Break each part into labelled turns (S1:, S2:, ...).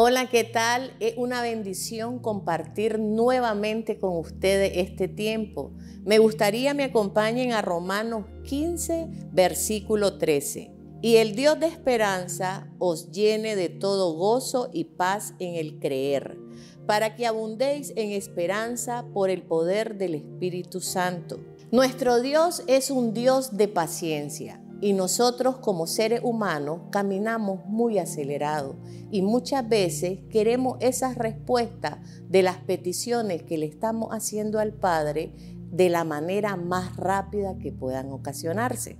S1: Hola, ¿qué tal? Es una bendición compartir nuevamente con ustedes este tiempo. Me gustaría me acompañen a Romanos 15, versículo 13. Y el Dios de esperanza os llene de todo gozo y paz en el creer, para que abundéis en esperanza por el poder del Espíritu Santo. Nuestro Dios es un Dios de paciencia y nosotros como seres humanos caminamos muy acelerados y muchas veces queremos esas respuestas de las peticiones que le estamos haciendo al Padre de la manera más rápida que puedan ocasionarse.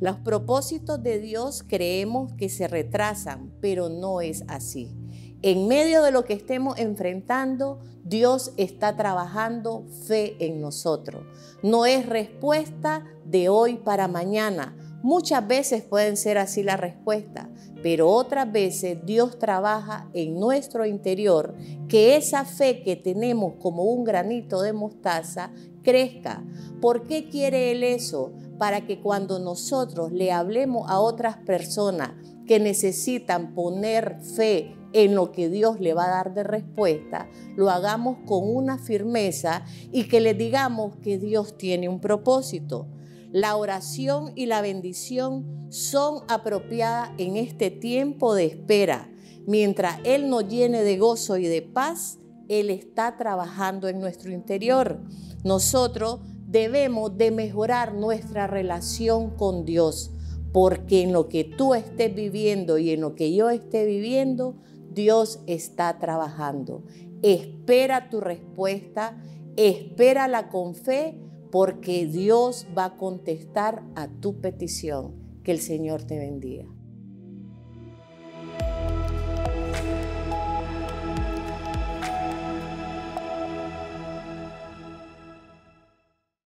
S1: Los propósitos de Dios creemos que se retrasan, pero no es así. En medio de lo que estemos enfrentando, Dios está trabajando fe en nosotros. No es respuesta de hoy para mañana, Muchas veces pueden ser así la respuesta, pero otras veces Dios trabaja en nuestro interior que esa fe que tenemos como un granito de mostaza crezca. ¿Por qué quiere Él eso? Para que cuando nosotros le hablemos a otras personas que necesitan poner fe en lo que Dios le va a dar de respuesta, lo hagamos con una firmeza y que le digamos que Dios tiene un propósito. La oración y la bendición son apropiadas en este tiempo de espera. Mientras Él nos llene de gozo y de paz, Él está trabajando en nuestro interior. Nosotros debemos de mejorar nuestra relación con Dios, porque en lo que tú estés viviendo y en lo que yo esté viviendo, Dios está trabajando. Espera tu respuesta, espérala con fe porque Dios va a contestar a tu petición. Que el Señor te bendiga.